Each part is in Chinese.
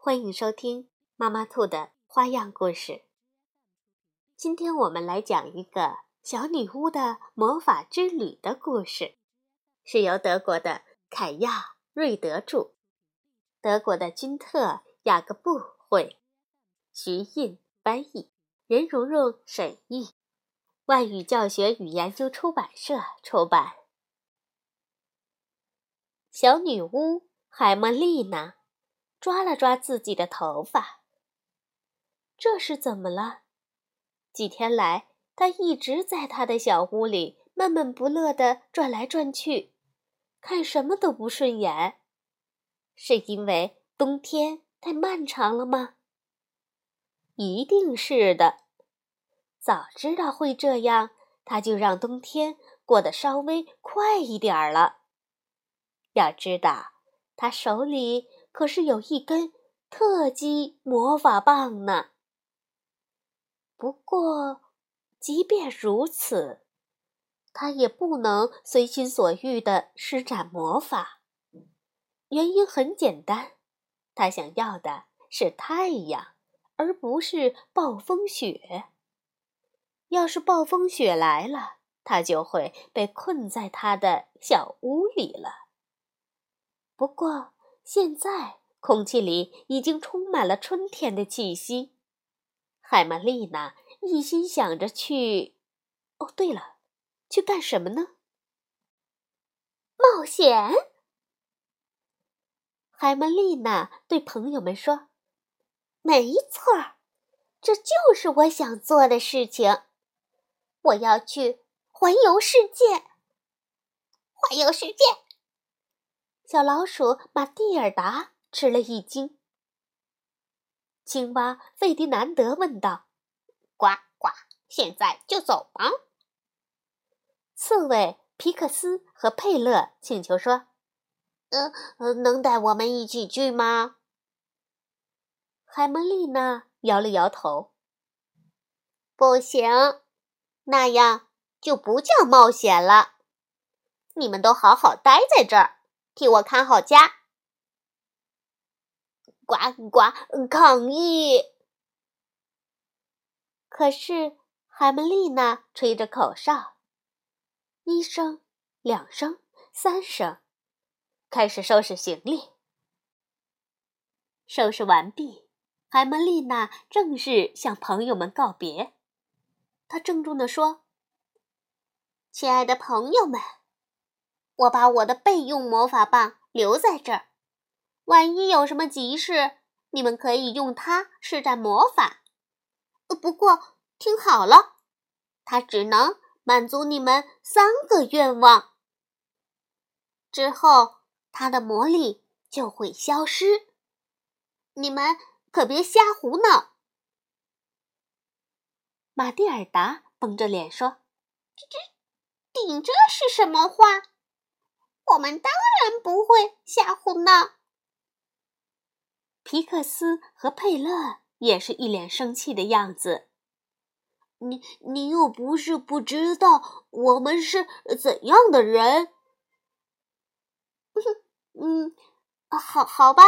欢迎收听妈妈兔的花样故事。今天我们来讲一个小女巫的魔法之旅的故事，是由德国的凯亚·瑞德著，德国的君特·雅各布绘，徐印翻译，任蓉蓉审译，外语教学与研究出版社出版。小女巫海莫丽娜。抓了抓自己的头发，这是怎么了？几天来，他一直在他的小屋里闷闷不乐地转来转去，看什么都不顺眼。是因为冬天太漫长了吗？一定是的。早知道会这样，他就让冬天过得稍微快一点儿了。要知道，他手里。可是有一根特级魔法棒呢。不过，即便如此，他也不能随心所欲地施展魔法。原因很简单，他想要的是太阳，而不是暴风雪。要是暴风雪来了，他就会被困在他的小屋里了。不过，现在空气里已经充满了春天的气息，海玛丽娜一心想着去……哦，对了，去干什么呢？冒险！海玛丽娜对朋友们说：“没错，这就是我想做的事情。我要去环游世界，环游世界。”小老鼠马蒂尔达吃了一惊。青蛙费迪南德问道：“呱呱，现在就走吗？”刺猬皮克斯和佩勒请求说：“呃，呃能带我们一起去吗？”海蒙丽娜摇了摇头：“不行，那样就不叫冒险了。你们都好好待在这儿。”替我看好家！呱呱抗议！可是海门丽娜吹着口哨，一声、两声、三声，开始收拾行李。收拾完毕，海门丽娜正式向朋友们告别。她郑重地说：“亲爱的朋友们。”我把我的备用魔法棒留在这儿，万一有什么急事，你们可以用它施展魔法。不过听好了，它只能满足你们三个愿望，之后它的魔力就会消失。你们可别瞎胡闹。马蒂尔达绷着脸说：“这这，顶这是什么话？”我们当然不会瞎胡闹。皮克斯和佩勒也是一脸生气的样子。你你又不是不知道我们是怎样的人。嗯，好好吧。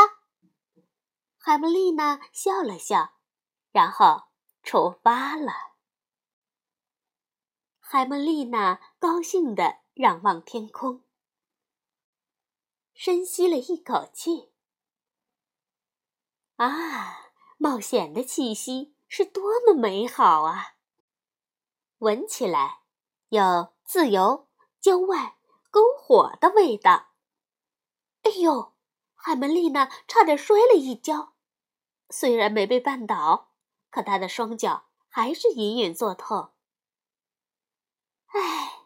海姆丽娜笑了笑，然后出发了。海姆丽娜高兴地仰望天空。深吸了一口气，啊，冒险的气息是多么美好啊！闻起来有自由、郊外、篝火的味道。哎呦，海门丽娜差点摔了一跤，虽然没被绊倒，可她的双脚还是隐隐作痛。唉，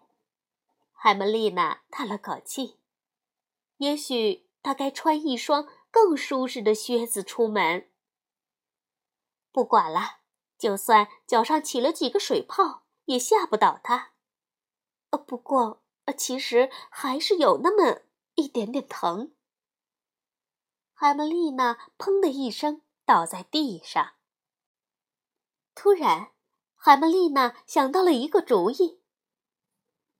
海门丽娜叹了口气。也许他该穿一双更舒适的靴子出门。不管了，就算脚上起了几个水泡，也吓不倒他。呃，不过，呃，其实还是有那么一点点疼。海曼丽娜“砰”的一声倒在地上。突然，海曼丽娜想到了一个主意。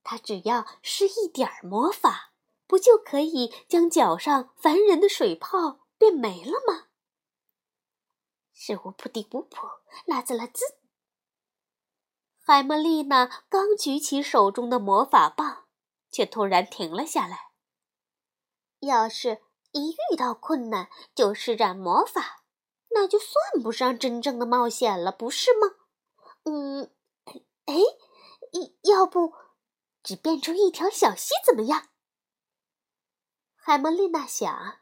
她只要施一点儿魔法，不就可以将脚上烦人的水泡变没了吗？是乌扑地乌扑，拉兹拉兹。海莫丽娜刚举起手中的魔法棒，却突然停了下来。要是一遇到困难就施展魔法，那就算不上真正的冒险了，不是吗？嗯，哎，要不只变出一条小溪怎么样？海曼丽娜想，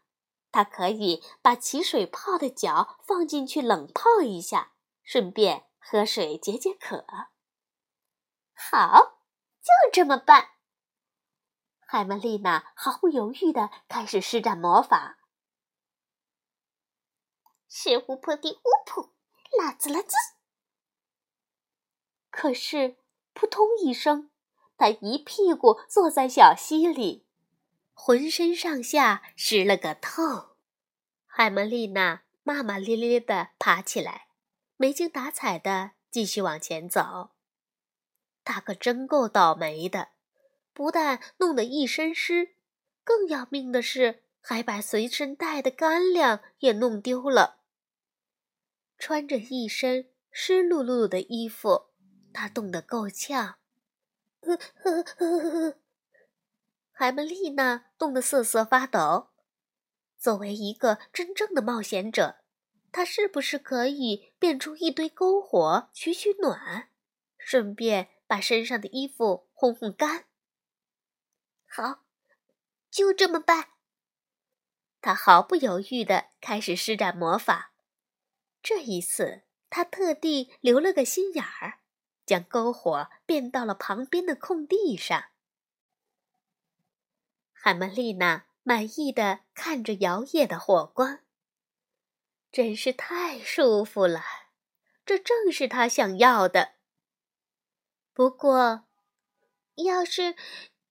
她可以把起水泡的脚放进去冷泡一下，顺便喝水解解渴。好，就这么办。海曼丽娜毫不犹豫地开始施展魔法。是巫婆的巫婆，拉兹拉兹。可是，扑通一声，她一屁股坐在小溪里，浑身上下湿了个透。海曼丽娜骂骂咧咧地爬起来，没精打采地继续往前走。她可真够倒霉的，不但弄得一身湿，更要命的是，还把随身带的干粮也弄丢了。穿着一身湿漉漉的衣服，他冻得够呛。海曼丽娜冻得瑟瑟发抖。作为一个真正的冒险者，她是不是可以变出一堆篝火取取暖，顺便把身上的衣服烘烘干？好，就这么办。他毫不犹豫地开始施展魔法。这一次，他特地留了个心眼儿，将篝火变到了旁边的空地上。海曼丽娜满意的看着摇曳的火光，真是太舒服了，这正是她想要的。不过，要是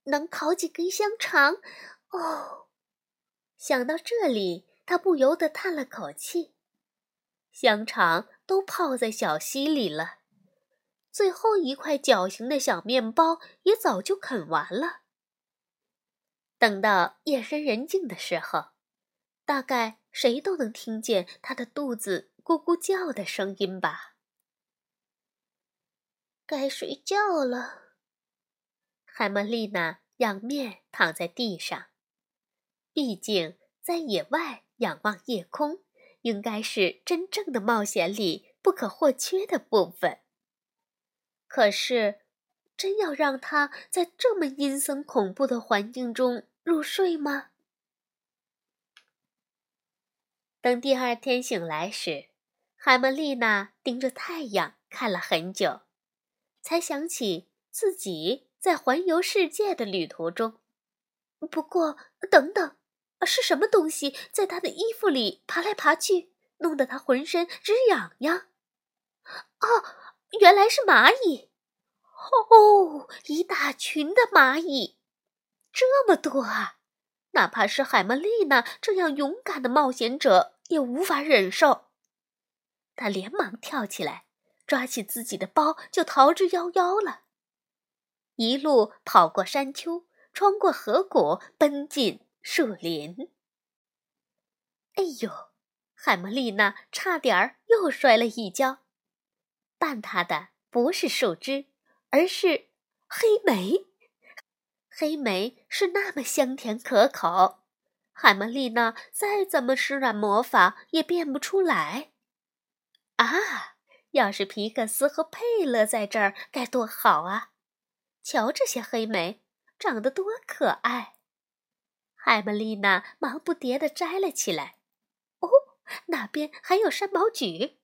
能烤几根香肠，哦！想到这里，她不由得叹了口气。香肠都泡在小溪里了，最后一块角形的小面包也早就啃完了。等到夜深人静的时候，大概谁都能听见他的肚子咕咕叫的声音吧。该睡觉了，海曼丽娜仰面躺在地上，毕竟在野外仰望夜空。应该是真正的冒险里不可或缺的部分。可是，真要让他在这么阴森恐怖的环境中入睡吗？等第二天醒来时，海曼丽娜盯着太阳看了很久，才想起自己在环游世界的旅途中。不过，等等。是什么东西在她的衣服里爬来爬去，弄得她浑身直痒痒？哦，原来是蚂蚁！哦，一大群的蚂蚁，这么多啊！哪怕是海曼丽娜这样勇敢的冒险者也无法忍受。他连忙跳起来，抓起自己的包就逃之夭夭了。一路跑过山丘，穿过河谷，奔进。树林。哎呦，海曼丽娜差点儿又摔了一跤。绊她的不是树枝，而是黑莓。黑莓是那么香甜可口，海曼丽娜再怎么施展魔法也变不出来。啊，要是皮克斯和佩勒在这儿该多好啊！瞧这些黑莓，长得多可爱。海曼丽娜忙不迭地摘了起来。哦，那边还有山毛榉。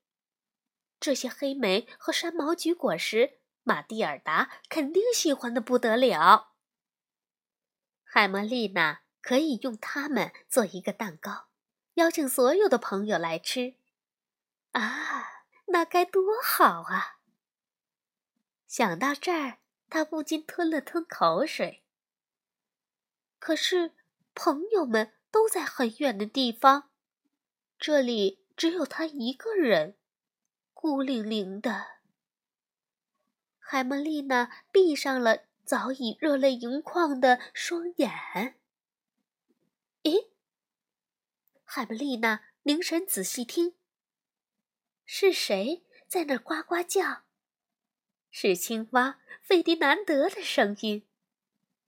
这些黑莓和山毛榉果实，马蒂尔达肯定喜欢的不得了。海莫丽娜可以用它们做一个蛋糕，邀请所有的朋友来吃。啊，那该多好啊！想到这儿，他不禁吞了吞口水。可是，朋友们都在很远的地方，这里只有他一个人，孤零零的。海莫丽娜闭上了早已热泪盈眶的双眼。咦？海姆丽娜凝神仔细听，是谁在那呱呱叫？是青蛙费迪南德的声音，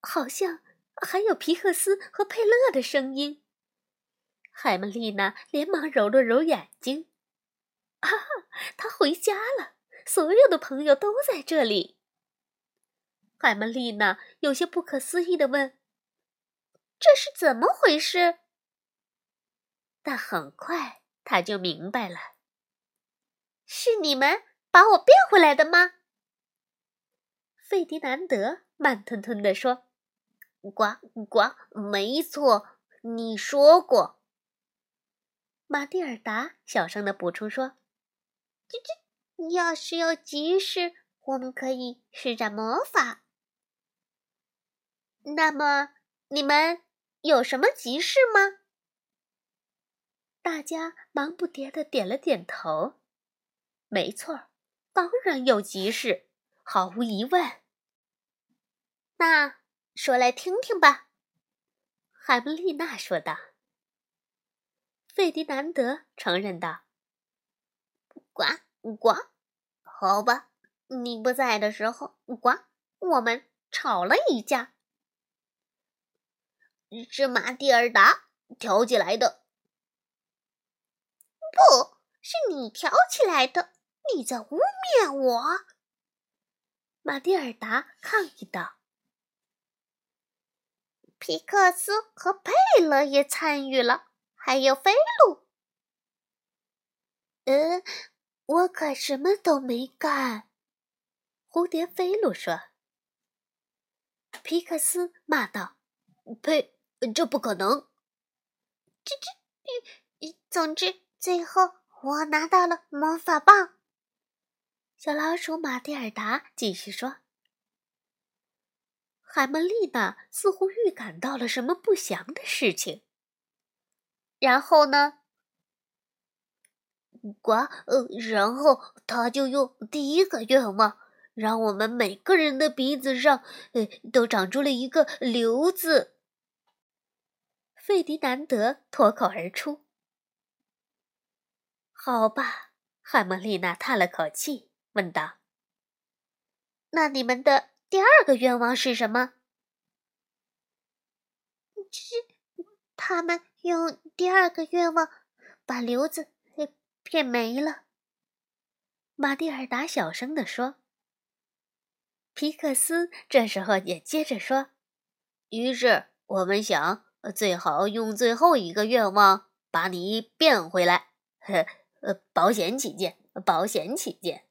好像还有皮克斯和佩勒的声音。海姆丽娜连忙揉了揉眼睛，啊，他回家了，所有的朋友都在这里。海曼丽娜有些不可思议的问：“这是怎么回事？”但很快他就明白了：“是你们把我变回来的吗？”费迪南德慢吞吞地说：“呱呱，没错，你说过。”马蒂尔达小声的补充说：“这这，要是有急事，我们可以施展魔法。那么，你们有什么急事吗？”大家忙不迭的点了点头。没错，当然有急事，毫无疑问。那说来听听吧，海布丽娜说道。费迪南德承认道：“呱呱，好吧，你不在的时候，呱，我们吵了一架，是马蒂尔达挑起来的。不是你挑起来的，你在污蔑我。”马蒂尔达抗议道。皮克斯和佩勒也参与了，还有菲鲁。嗯，我可什么都没干。蝴蝶菲鲁说。皮克斯骂道：“呸，这不可能！这这……总之，最后我拿到了魔法棒。”小老鼠马蒂尔达继续说。海曼丽娜似乎预感到了什么不祥的事情。然后呢？呱，呃，然后他就用第一个愿望，让我们每个人的鼻子上，呃，都长出了一个瘤子。费迪南德脱口而出：“好吧。”海莫丽娜叹了口气，问道：“那你们的？”第二个愿望是什么？他们用第二个愿望把瘤子给变没了。马蒂尔达小声地说。皮克斯这时候也接着说：“于是我们想，最好用最后一个愿望把你变回来，呵，呃，保险起见，保险起见。”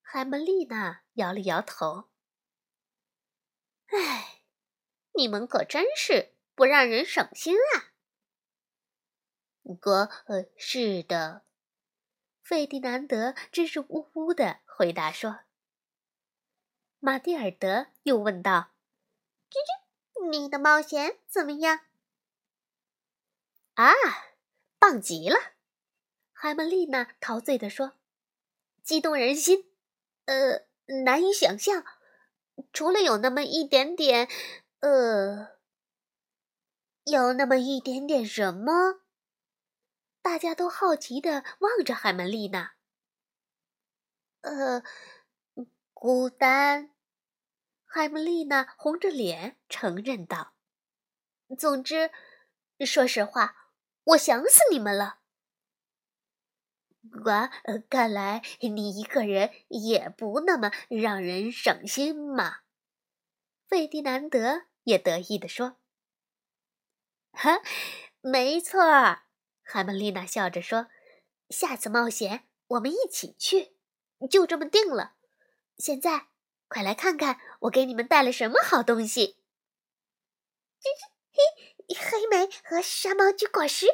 海门丽娜摇了摇头。唉，你们可真是不让人省心啊！哥，呃，是的，费迪南德支支吾吾的回答说。马蒂尔德又问道：“吱吱，你的冒险怎么样？”啊，棒极了！海曼丽娜陶醉的说：“激动人心。”呃，难以想象，除了有那么一点点，呃，有那么一点点什么？大家都好奇的望着海曼丽娜。呃，孤单。海姆丽娜红着脸承认道：“总之，说实话，我想死你们了。”呱，看来你一个人也不那么让人省心嘛。费迪南德也得意地说：“哈，没错。”海姆丽娜笑着说：“下次冒险我们一起去，就这么定了。现在，快来看看我给你们带了什么好东西。”这这，嘿，黑莓和山毛榉果实，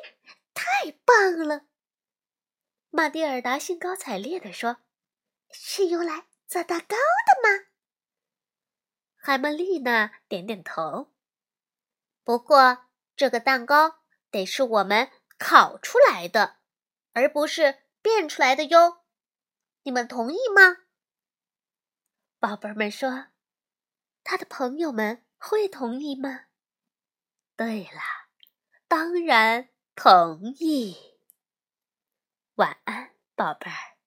太棒了！玛蒂尔达兴高采烈地说：“是用来做蛋糕的吗？”海曼丽娜点点头。不过，这个蛋糕得是我们烤出来的，而不是变出来的哟。你们同意吗？宝贝儿们说：“他的朋友们会同意吗？”对了，当然同意。晚安，宝贝儿。